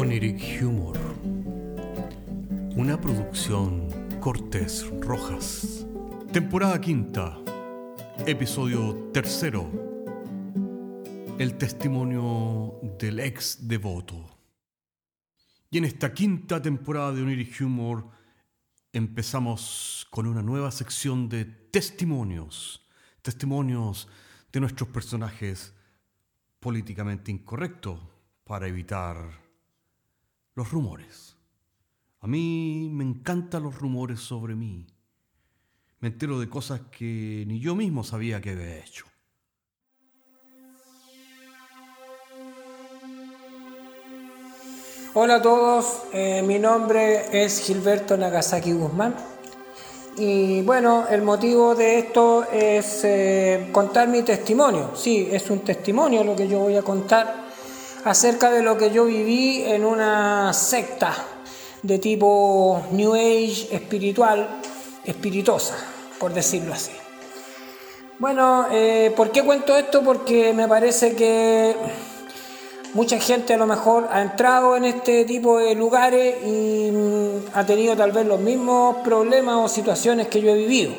Oniric Humor. Una producción Cortés Rojas. Temporada quinta. Episodio tercero. El testimonio del ex devoto. Y en esta quinta temporada de Oniric Humor empezamos con una nueva sección de testimonios. Testimonios de nuestros personajes políticamente incorrectos para evitar los rumores. A mí me encantan los rumores sobre mí. Me entero de cosas que ni yo mismo sabía que había hecho. Hola a todos, eh, mi nombre es Gilberto Nagasaki Guzmán y bueno, el motivo de esto es eh, contar mi testimonio. Sí, es un testimonio lo que yo voy a contar acerca de lo que yo viví en una secta de tipo New Age espiritual, espirituosa, por decirlo así. Bueno, eh, ¿por qué cuento esto? Porque me parece que mucha gente a lo mejor ha entrado en este tipo de lugares y mm, ha tenido tal vez los mismos problemas o situaciones que yo he vivido.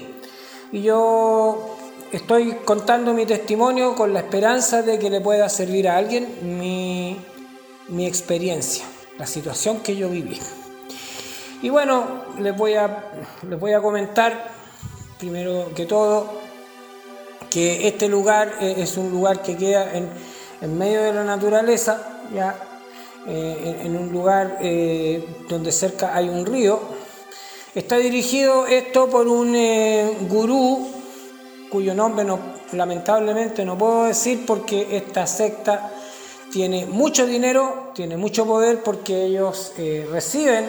Y yo estoy contando mi testimonio con la esperanza de que le pueda servir a alguien mi, experiencia, la situación que yo viví. Y bueno, les voy a, les voy a comentar, primero que todo, que este lugar eh, es un lugar que queda en, medio de la naturaleza, ya eh, en, un lugar eh, donde cerca hay un río. Está dirigido esto por un gurú cuyo nombre no, lamentablemente no puedo decir porque esta secta tiene mucho dinero, tiene mucho poder porque ellos eh, reciben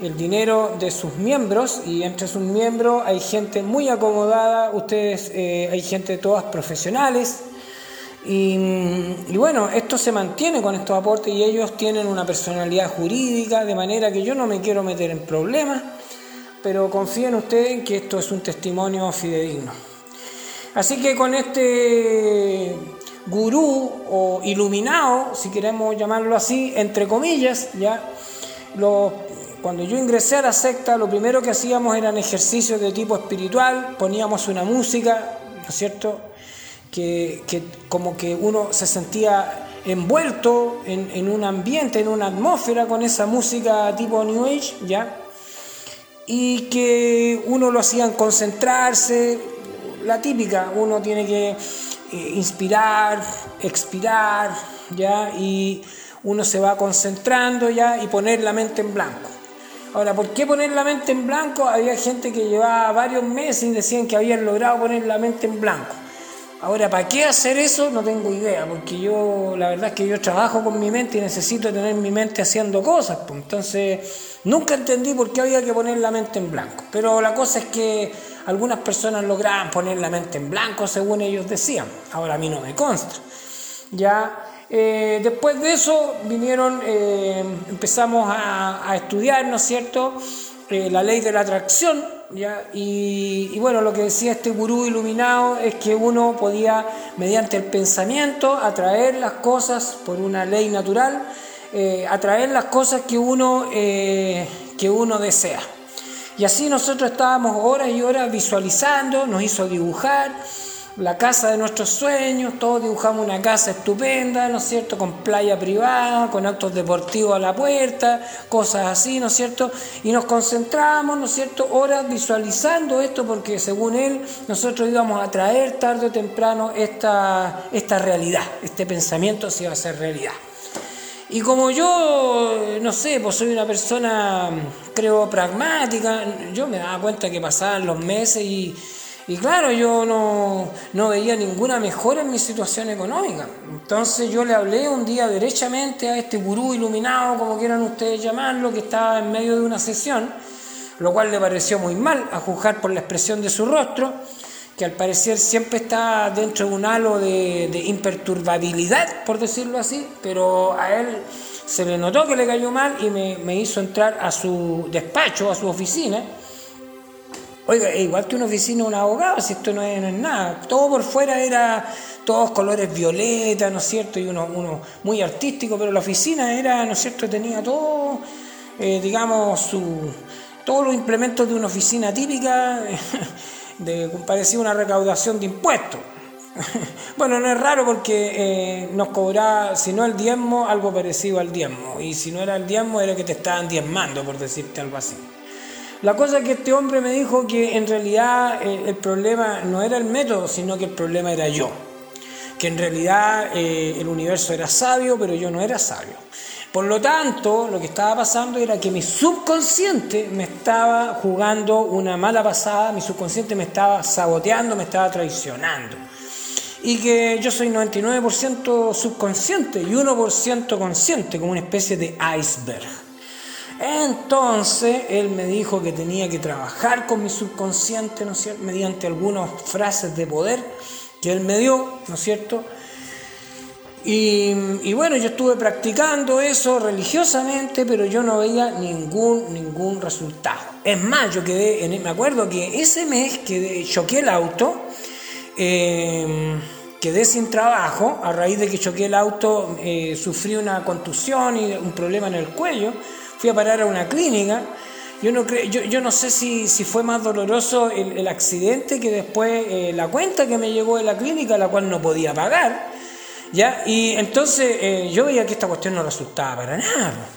el dinero de sus miembros y entre sus miembros hay gente muy acomodada, ustedes eh, hay gente todas profesionales y, y, bueno, esto se mantiene con estos aportes y ellos tienen una personalidad jurídica de manera que yo no me quiero meter en problemas, pero confíen ustedes en que esto es un testimonio fidedigno. Así que con este gurú o iluminado, si queremos llamarlo así, entre comillas, ya cuando yo ingresé a la secta, lo primero que hacíamos eran ejercicios de tipo espiritual, poníamos una música, ¿no es cierto? Que, como que uno se sentía envuelto en, en, un ambiente, en una atmósfera con esa música tipo New Age, ¿ya? Y que uno lo hacían concentrarse, la típica, uno tiene que eh, inspirar, expirar, ¿ya? Y uno se va concentrando, ¿ya? Y poner la mente en blanco. Ahora, ¿por qué poner la mente en blanco? Había gente que llevaba varios meses y decían que habían logrado poner la mente en blanco. Ahora, ¿para qué hacer eso? No tengo idea, porque yo, la verdad es que yo trabajo con mi mente y necesito tener mi mente haciendo cosas. Pues. Entonces, nunca entendí por qué había que poner la mente en blanco. Pero la cosa es que algunas personas lograban poner la mente en blanco, según ellos decían. Ahora a mí no me consta. Ya, eh, después de eso vinieron, eh, empezamos a, estudiar, ¿no es cierto?, eh, la ley de la atracción, ¿ya? Y, y, bueno, lo que decía este gurú iluminado es que uno podía, mediante el pensamiento, atraer las cosas por una ley natural, atraer las cosas que uno, que uno desea. Y así nosotros estábamos horas y horas visualizando, nos hizo dibujar la casa de nuestros sueños, todos dibujamos una casa estupenda, ¿no es cierto?, con playa privada, con actos deportivos a la puerta, cosas así, ¿no es cierto? Y nos concentramos, ¿no es cierto?, horas visualizando esto porque según él nosotros íbamos a traer tarde o temprano esta, esta realidad, este pensamiento se iba a hacer realidad. Y como yo, no sé, pues soy una persona, creo, pragmática, yo me daba cuenta que pasaban los meses y, claro, yo no, no, veía ninguna mejora en mi situación económica. Entonces yo le hablé un día derechamente a este gurú iluminado, como quieran ustedes llamarlo, que estaba en medio de una sesión, lo cual le pareció muy mal, a juzgar por la expresión de su rostro que al parecer siempre está dentro de un halo de, imperturbabilidad, por decirlo así, pero a él se le notó que le cayó mal y me, hizo entrar a su despacho, a su oficina, Oiga, igual que una oficina de un abogado, si esto no es, nada. Todo por fuera era todos colores violeta, ¿no es cierto? Y uno, muy artístico, pero la oficina era, ¿no es cierto? Tenía todo, eh, digamos, todos los implementos de una oficina típica, de, parecía una recaudación de impuestos. Bueno, no es raro porque eh, nos cobraba, si no el diezmo, algo parecido al diezmo. Y si no era el diezmo, era que te estaban diezmando, por decirte algo así. La cosa es que este hombre me dijo que en realidad el problema no era el método, sino que el problema era yo. Que en realidad eh, el universo era sabio, pero yo no era sabio. Por lo tanto, lo que estaba pasando era que mi subconsciente me estaba jugando una mala pasada, mi subconsciente me estaba saboteando, me estaba traicionando. Y que yo soy 99% subconsciente y 1% consciente, como una especie de iceberg. Entonces él me dijo que tenía que trabajar con mi subconsciente, ¿no es cierto?, mediante algunas frases de poder que él me dio, ¿no es cierto? Y, bueno, yo estuve practicando eso religiosamente, pero yo no veía ningún, ningún resultado. Es más, yo quedé, en, me acuerdo que ese mes que choqué el auto, eh, quedé sin trabajo, a raíz de que choqué el auto eh, sufrí una contusión y un problema en el cuello fui a parar a una clínica. Yo no, creo, yo, yo no sé si, si, fue más doloroso el, el accidente que después eh, la cuenta que me llegó de la clínica, la cual no podía pagar. ¿Ya? Y entonces eh, yo veía que esta cuestión no resultaba para nada.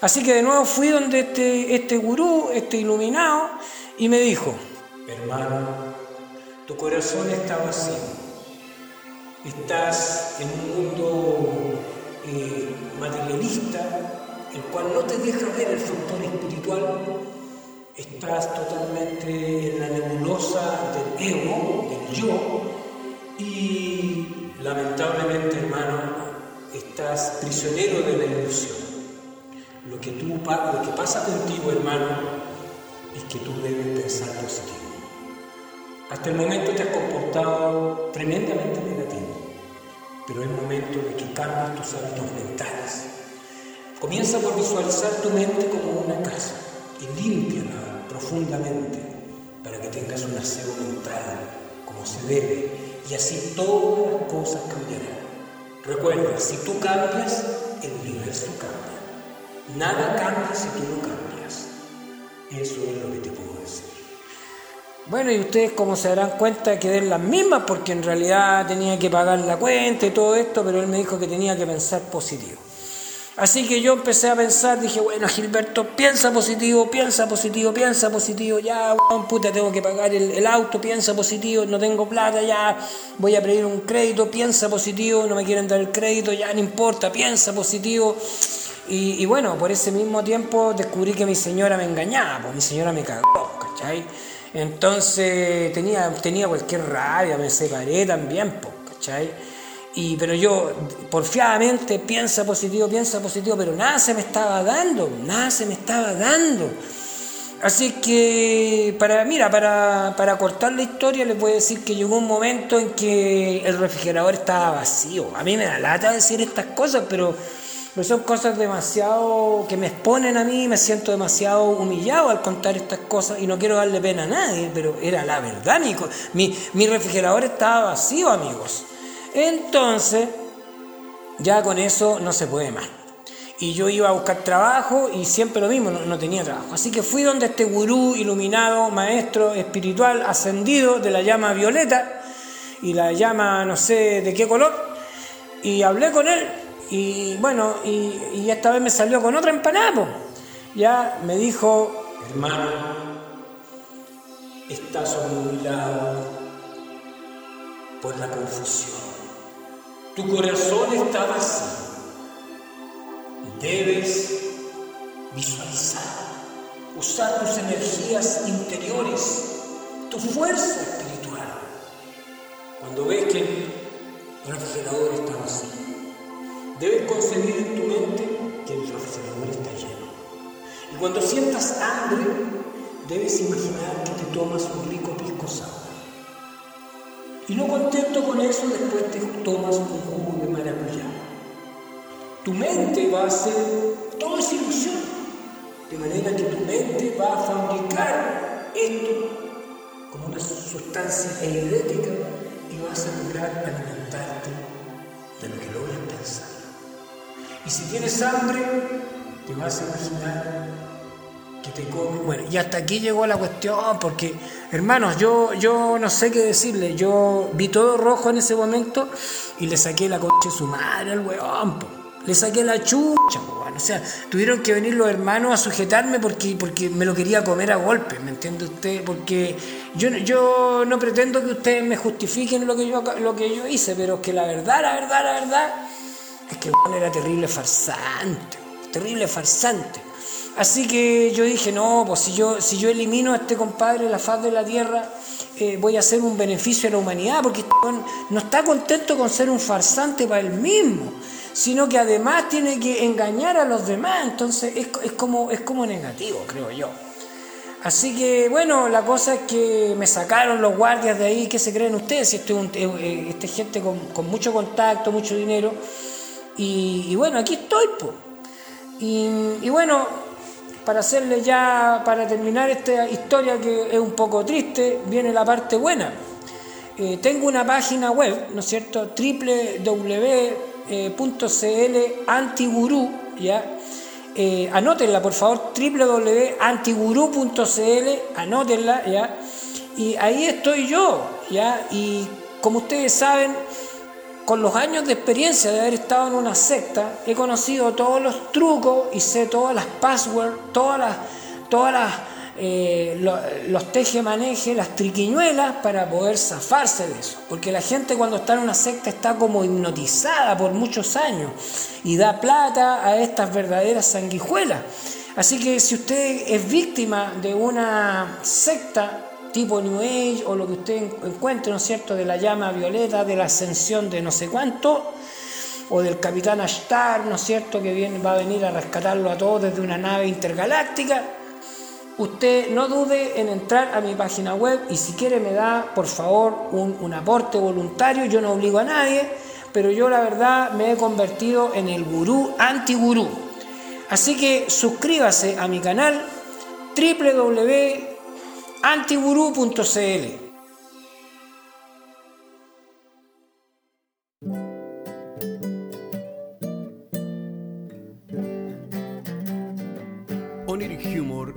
Así que de nuevo fui donde este, este gurú, este iluminado, y me dijo, hermano, tu corazón está vacío. Estás en un mundo eh, materialista el cual no te deja ver el factor espiritual, estás totalmente en la nebulosa del ego, del yo, y lamentablemente, hermano, estás prisionero de la ilusión. Lo que, tú, lo que pasa contigo, hermano, es que tú debes pensar positivo. Hasta el momento te has comportado tremendamente negativo, pero es momento de que cambies tus hábitos mentales Comienza por visualizar tu mente como una casa y límpiala profundamente para que tengas un aseo mental como se debe y así todas las cosas cambiarán. Recuerda, si tú cambias, el universo cambia. Nada cambia si tú no cambias. Eso es lo que te puedo decir. Bueno, y ustedes como se darán cuenta que den las mismas porque en realidad tenía que pagar la cuenta y todo esto, pero él me dijo que tenía que pensar positivo. Así que yo empecé a pensar, dije, bueno, Gilberto, piensa positivo, piensa positivo, piensa positivo, ya, puta, tengo que pagar el, auto, piensa positivo, no tengo plata, ya, voy a pedir un crédito, piensa positivo, no me quieren dar el crédito, ya, no importa, piensa positivo. Y, bueno, por ese mismo tiempo descubrí que mi señora me engañaba, pues mi señora me cagó, ¿cachai? Entonces tenía, tenía cualquier rabia, me separé también, pues, ¿cachai? Y, pero yo porfiadamente piensa positivo, piensa positivo, pero nada se me estaba dando, nada se me estaba dando. Así que, para, mira, para, para cortar la historia, les voy a decir que llegó un momento en que el refrigerador estaba vacío. A mí me da lata decir estas cosas, pero, son cosas demasiado que me exponen a mí, me siento demasiado humillado al contar estas cosas y no quiero darle pena a nadie, pero era la verdad, mi, mi, mi refrigerador estaba vacío, amigos. Entonces, ya con eso no se puede más. Y yo iba a buscar trabajo y siempre lo mismo, no, tenía trabajo. Así que fui donde este gurú iluminado, maestro espiritual, ascendido de la llama violeta y la llama no sé de qué color, y hablé con él. Y bueno, y, esta vez me salió con otra empanada. Ya me dijo, hermano, estás obnubilado por la confusión. Tu corazón está vacío. Debes visualizar, usar tus energías interiores, tu fuerza espiritual. Cuando ves que el refrigerador está vacío, debes concebir en tu mente que el refrigerador está lleno. Y cuando sientas hambre, debes imaginar que te tomas un rico pisco sour y no contento con eso, después te tomas un jugo de maracuyá. Tu mente va a ser toda esa ilusión. De manera que tu mente va a fabricar esto como una sustancia energética y vas a lograr alimentarte de lo que logras pensar. Y si tienes hambre, te vas a imaginar Bueno, y hasta aquí llegó la cuestión, porque, hermanos, yo, yo no sé qué decirle. Yo vi todo rojo en ese momento y le saqué la coche su madre al weón, le saqué la chucha, o sea, tuvieron que venir los hermanos a sujetarme porque, porque me lo quería comer a golpe, ¿me entiende usted? Porque yo, yo no pretendo que ustedes me justifiquen lo que yo, lo que yo hice, pero es que la verdad, la verdad, la verdad, es que bueno, era terrible farsante, terrible farsante. Así que yo dije, no, pues si yo, si yo elimino a este compadre de la faz de la tierra, eh, voy a hacer un beneficio a la humanidad, porque este no está contento con ser un farsante para él mismo sino que además tiene que engañar a los demás, entonces es, como, es como negativo, creo yo. Así que bueno, la cosa es que me sacaron los guardias de ahí, ¿qué se creen ustedes? Si estoy, eh, este gente con, mucho contacto, mucho dinero, y, bueno, aquí estoy, pues. Y, bueno, para hacerle ya, para terminar esta historia que es un poco triste, viene la parte buena. Eh, tengo una página web, ¿no es cierto? www eh, .cl antigurú, ¿ya? Eh, anótenla por favor, www.antigurú.cl, anótenla, ¿ya? Y ahí estoy yo, ¿ya? Y como ustedes saben, con los años de experiencia de haber estado en una secta, he conocido todos los trucos y sé todas las passwords, todas las, todas las eh, los teje-maneje, las triquiñuelas para poder zafarse de eso. Porque la gente cuando está en una secta está como hipnotizada por muchos años y da plata a estas verdaderas sanguijuelas. Así que si usted es víctima de una secta tipo New Age o lo que usted encuentre, ¿no es cierto?, de la llama violeta, de la ascensión de no sé cuánto, o del capitán Ashtar, ¿no es cierto?, que viene, va a venir a rescatarlo a todos desde una nave intergaláctica, usted no dude en entrar a mi página web y si quiere me da, por favor, un, aporte voluntario. Yo no obligo a nadie, pero yo la verdad me he convertido en el gurú anti-gurú. Así que suscríbase a mi canal www.antigurú.cl.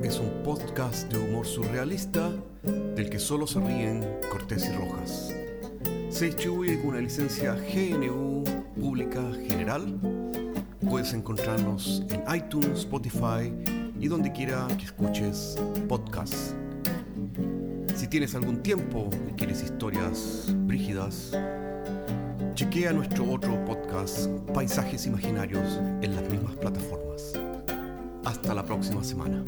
es un podcast de humor surrealista del que solo se ríen Cortés y Rojas. Se distribuye con una licencia GNU Pública General. Puedes encontrarnos en iTunes, Spotify y donde quiera que escuches podcasts. Si tienes algún tiempo y quieres historias brígidas, chequea nuestro otro podcast, Paisajes Imaginarios, en las mismas plataformas. Hasta la próxima semana.